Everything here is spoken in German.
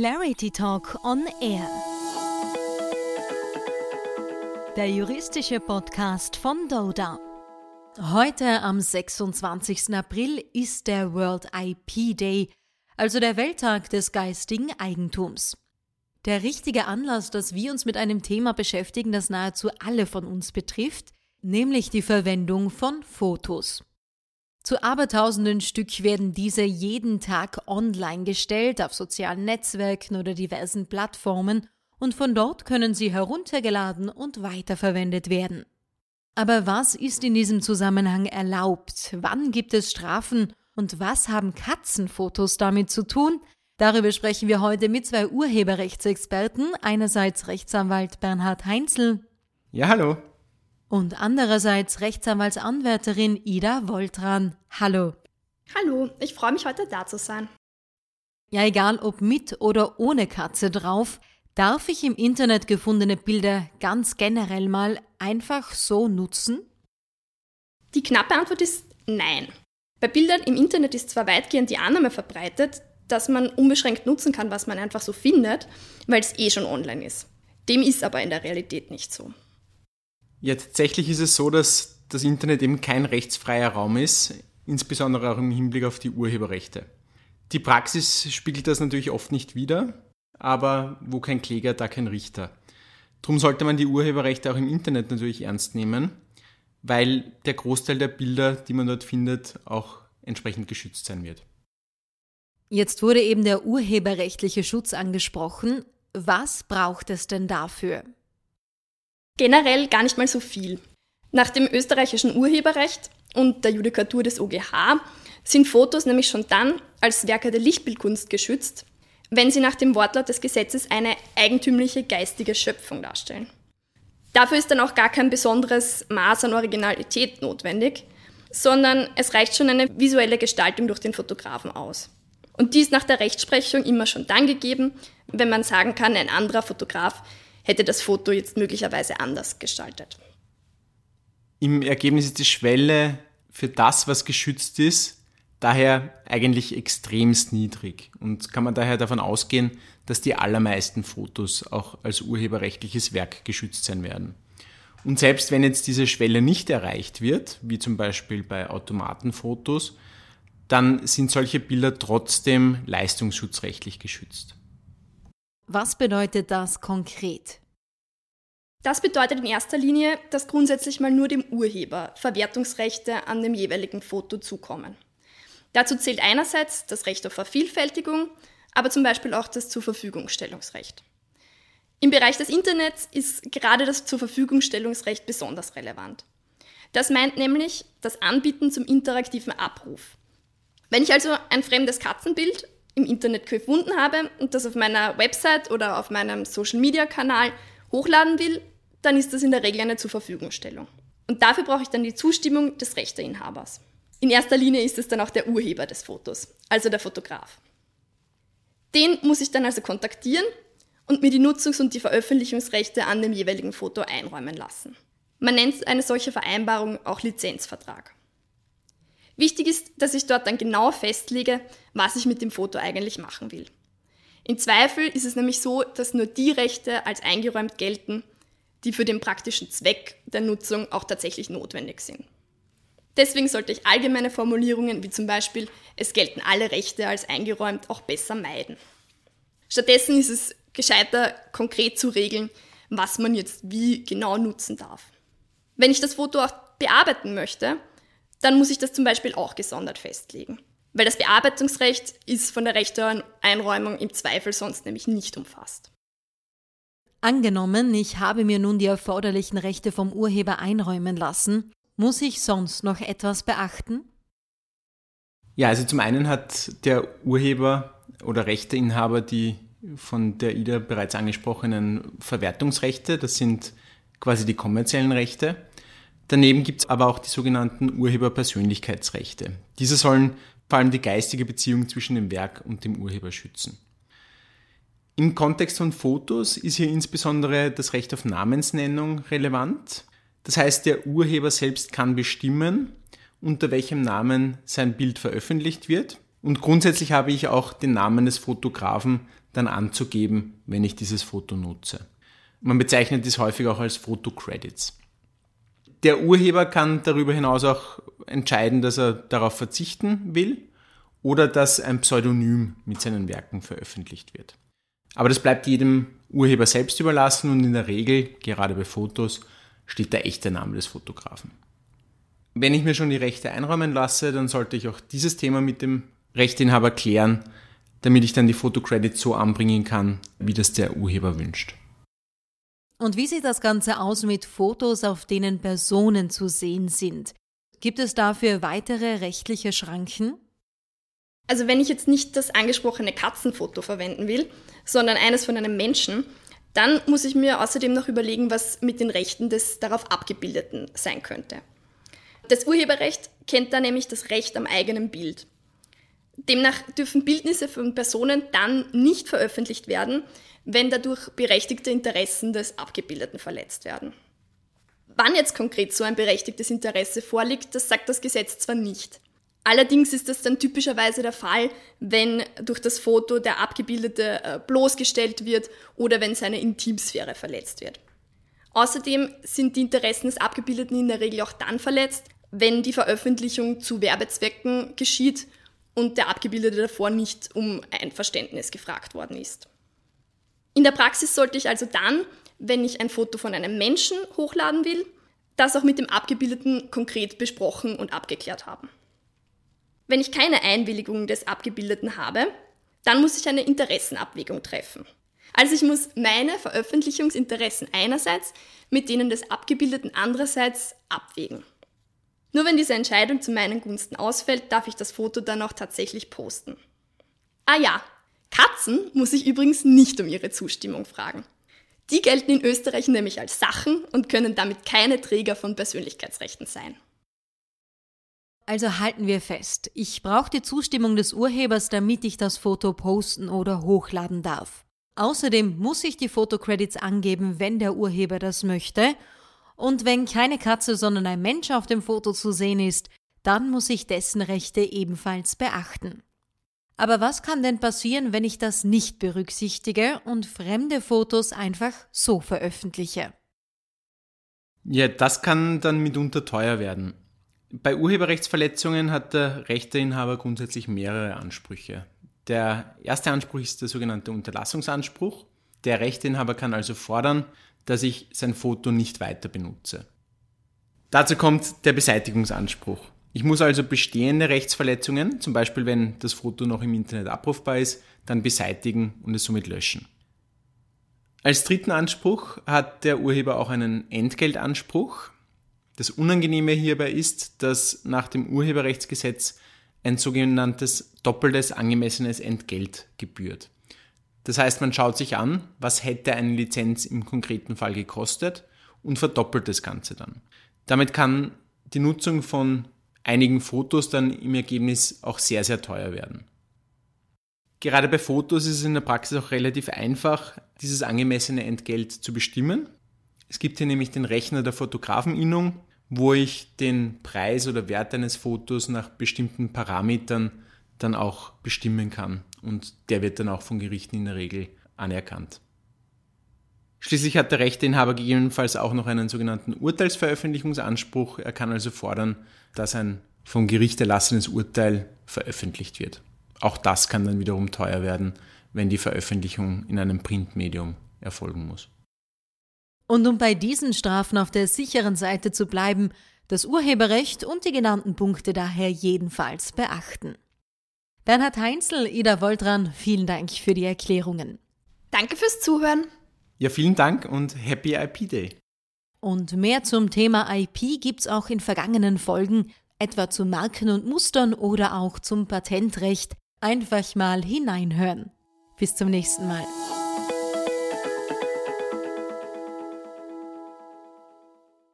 Clarity Talk on Air. Der juristische Podcast von Doda. Heute am 26. April ist der World IP Day, also der Welttag des geistigen Eigentums. Der richtige Anlass, dass wir uns mit einem Thema beschäftigen, das nahezu alle von uns betrifft, nämlich die Verwendung von Fotos. Zu abertausenden Stück werden diese jeden Tag online gestellt auf sozialen Netzwerken oder diversen Plattformen und von dort können sie heruntergeladen und weiterverwendet werden. Aber was ist in diesem Zusammenhang erlaubt? Wann gibt es Strafen? Und was haben Katzenfotos damit zu tun? Darüber sprechen wir heute mit zwei Urheberrechtsexperten, einerseits Rechtsanwalt Bernhard Heinzel. Ja, hallo. Und andererseits Rechtsanwaltsanwärterin Ida Woltran. Hallo. Hallo, ich freue mich heute da zu sein. Ja, egal ob mit oder ohne Katze drauf, darf ich im Internet gefundene Bilder ganz generell mal einfach so nutzen? Die knappe Antwort ist nein. Bei Bildern im Internet ist zwar weitgehend die Annahme verbreitet, dass man unbeschränkt nutzen kann, was man einfach so findet, weil es eh schon online ist. Dem ist aber in der Realität nicht so. Ja, tatsächlich ist es so, dass das Internet eben kein rechtsfreier Raum ist, insbesondere auch im Hinblick auf die Urheberrechte. Die Praxis spiegelt das natürlich oft nicht wider, aber wo kein Kläger, da kein Richter. Darum sollte man die Urheberrechte auch im Internet natürlich ernst nehmen, weil der Großteil der Bilder, die man dort findet, auch entsprechend geschützt sein wird. Jetzt wurde eben der urheberrechtliche Schutz angesprochen. Was braucht es denn dafür? Generell gar nicht mal so viel. Nach dem österreichischen Urheberrecht und der Judikatur des OGH sind Fotos nämlich schon dann als Werke der Lichtbildkunst geschützt, wenn sie nach dem Wortlaut des Gesetzes eine eigentümliche geistige Schöpfung darstellen. Dafür ist dann auch gar kein besonderes Maß an Originalität notwendig, sondern es reicht schon eine visuelle Gestaltung durch den Fotografen aus. Und die ist nach der Rechtsprechung immer schon dann gegeben, wenn man sagen kann, ein anderer Fotograf hätte das Foto jetzt möglicherweise anders gestaltet. Im Ergebnis ist die Schwelle für das, was geschützt ist, daher eigentlich extremst niedrig und kann man daher davon ausgehen, dass die allermeisten Fotos auch als urheberrechtliches Werk geschützt sein werden. Und selbst wenn jetzt diese Schwelle nicht erreicht wird, wie zum Beispiel bei Automatenfotos, dann sind solche Bilder trotzdem leistungsschutzrechtlich geschützt. Was bedeutet das konkret? Das bedeutet in erster Linie, dass grundsätzlich mal nur dem Urheber Verwertungsrechte an dem jeweiligen Foto zukommen. Dazu zählt einerseits das Recht auf Vervielfältigung, aber zum Beispiel auch das Zurverfügungstellungsrecht. Im Bereich des Internets ist gerade das Zurverfügungstellungsrecht besonders relevant. Das meint nämlich das Anbieten zum interaktiven Abruf. Wenn ich also ein fremdes Katzenbild im Internet gefunden habe und das auf meiner Website oder auf meinem Social-Media-Kanal hochladen will, dann ist das in der Regel eine Zurverfügungstellung. Und dafür brauche ich dann die Zustimmung des Rechteinhabers. In erster Linie ist es dann auch der Urheber des Fotos, also der Fotograf. Den muss ich dann also kontaktieren und mir die Nutzungs- und die Veröffentlichungsrechte an dem jeweiligen Foto einräumen lassen. Man nennt eine solche Vereinbarung auch Lizenzvertrag. Wichtig ist, dass ich dort dann genau festlege, was ich mit dem Foto eigentlich machen will. Im Zweifel ist es nämlich so, dass nur die Rechte als eingeräumt gelten, die für den praktischen Zweck der Nutzung auch tatsächlich notwendig sind. Deswegen sollte ich allgemeine Formulierungen wie zum Beispiel es gelten alle Rechte als eingeräumt auch besser meiden. Stattdessen ist es gescheiter, konkret zu regeln, was man jetzt wie genau nutzen darf. Wenn ich das Foto auch bearbeiten möchte, dann muss ich das zum Beispiel auch gesondert festlegen. Weil das Bearbeitungsrecht ist von der Rechteeinräumung im Zweifel sonst nämlich nicht umfasst. Angenommen, ich habe mir nun die erforderlichen Rechte vom Urheber einräumen lassen, muss ich sonst noch etwas beachten? Ja, also zum einen hat der Urheber oder Rechteinhaber die von der IDA bereits angesprochenen Verwertungsrechte, das sind quasi die kommerziellen Rechte. Daneben gibt es aber auch die sogenannten Urheberpersönlichkeitsrechte. Diese sollen vor allem die geistige Beziehung zwischen dem Werk und dem Urheber schützen. Im Kontext von Fotos ist hier insbesondere das Recht auf Namensnennung relevant. Das heißt, der Urheber selbst kann bestimmen, unter welchem Namen sein Bild veröffentlicht wird. Und grundsätzlich habe ich auch den Namen des Fotografen dann anzugeben, wenn ich dieses Foto nutze. Man bezeichnet dies häufig auch als Fotocredits. Der Urheber kann darüber hinaus auch entscheiden, dass er darauf verzichten will oder dass ein Pseudonym mit seinen Werken veröffentlicht wird. Aber das bleibt jedem Urheber selbst überlassen und in der Regel, gerade bei Fotos, steht der echte Name des Fotografen. Wenn ich mir schon die Rechte einräumen lasse, dann sollte ich auch dieses Thema mit dem Rechteinhaber klären, damit ich dann die Fotocredits so anbringen kann, wie das der Urheber wünscht. Und wie sieht das Ganze aus mit Fotos, auf denen Personen zu sehen sind? Gibt es dafür weitere rechtliche Schranken? Also wenn ich jetzt nicht das angesprochene Katzenfoto verwenden will, sondern eines von einem Menschen, dann muss ich mir außerdem noch überlegen, was mit den Rechten des darauf abgebildeten sein könnte. Das Urheberrecht kennt da nämlich das Recht am eigenen Bild. Demnach dürfen Bildnisse von Personen dann nicht veröffentlicht werden, wenn dadurch berechtigte Interessen des Abgebildeten verletzt werden. Wann jetzt konkret so ein berechtigtes Interesse vorliegt, das sagt das Gesetz zwar nicht. Allerdings ist das dann typischerweise der Fall, wenn durch das Foto der Abgebildete äh, bloßgestellt wird oder wenn seine Intimsphäre verletzt wird. Außerdem sind die Interessen des Abgebildeten in der Regel auch dann verletzt, wenn die Veröffentlichung zu Werbezwecken geschieht und der Abgebildete davor nicht um Einverständnis gefragt worden ist. In der Praxis sollte ich also dann, wenn ich ein Foto von einem Menschen hochladen will, das auch mit dem Abgebildeten konkret besprochen und abgeklärt haben. Wenn ich keine Einwilligung des Abgebildeten habe, dann muss ich eine Interessenabwägung treffen. Also ich muss meine Veröffentlichungsinteressen einerseits mit denen des Abgebildeten andererseits abwägen. Nur wenn diese Entscheidung zu meinen Gunsten ausfällt, darf ich das Foto dann auch tatsächlich posten. Ah ja, Katzen muss ich übrigens nicht um ihre Zustimmung fragen. Die gelten in Österreich nämlich als Sachen und können damit keine Träger von Persönlichkeitsrechten sein. Also halten wir fest, ich brauche die Zustimmung des Urhebers, damit ich das Foto posten oder hochladen darf. Außerdem muss ich die Fotocredits angeben, wenn der Urheber das möchte und wenn keine Katze, sondern ein Mensch auf dem Foto zu sehen ist, dann muss ich dessen Rechte ebenfalls beachten. Aber was kann denn passieren, wenn ich das nicht berücksichtige und fremde Fotos einfach so veröffentliche? Ja, das kann dann mitunter teuer werden. Bei Urheberrechtsverletzungen hat der Rechteinhaber grundsätzlich mehrere Ansprüche. Der erste Anspruch ist der sogenannte Unterlassungsanspruch. Der Rechteinhaber kann also fordern, dass ich sein Foto nicht weiter benutze. Dazu kommt der Beseitigungsanspruch. Ich muss also bestehende Rechtsverletzungen, zum Beispiel wenn das Foto noch im Internet abrufbar ist, dann beseitigen und es somit löschen. Als dritten Anspruch hat der Urheber auch einen Entgeltanspruch. Das Unangenehme hierbei ist, dass nach dem Urheberrechtsgesetz ein sogenanntes doppeltes angemessenes Entgelt gebührt. Das heißt, man schaut sich an, was hätte eine Lizenz im konkreten Fall gekostet und verdoppelt das Ganze dann. Damit kann die Nutzung von einigen Fotos dann im Ergebnis auch sehr, sehr teuer werden. Gerade bei Fotos ist es in der Praxis auch relativ einfach, dieses angemessene Entgelt zu bestimmen. Es gibt hier nämlich den Rechner der Fotografeninnung, wo ich den Preis oder Wert eines Fotos nach bestimmten Parametern dann auch bestimmen kann. Und der wird dann auch von Gerichten in der Regel anerkannt. Schließlich hat der Rechteinhaber gegebenenfalls auch noch einen sogenannten Urteilsveröffentlichungsanspruch. Er kann also fordern, dass ein vom Gericht erlassenes Urteil veröffentlicht wird. Auch das kann dann wiederum teuer werden, wenn die Veröffentlichung in einem Printmedium erfolgen muss. Und um bei diesen Strafen auf der sicheren Seite zu bleiben, das Urheberrecht und die genannten Punkte daher jedenfalls beachten. Bernhard Heinzel, Ida Woltran, vielen Dank für die Erklärungen. Danke fürs Zuhören. Ja, vielen Dank und Happy IP Day. Und mehr zum Thema IP gibt's auch in vergangenen Folgen, etwa zu Marken und Mustern oder auch zum Patentrecht. Einfach mal hineinhören. Bis zum nächsten Mal.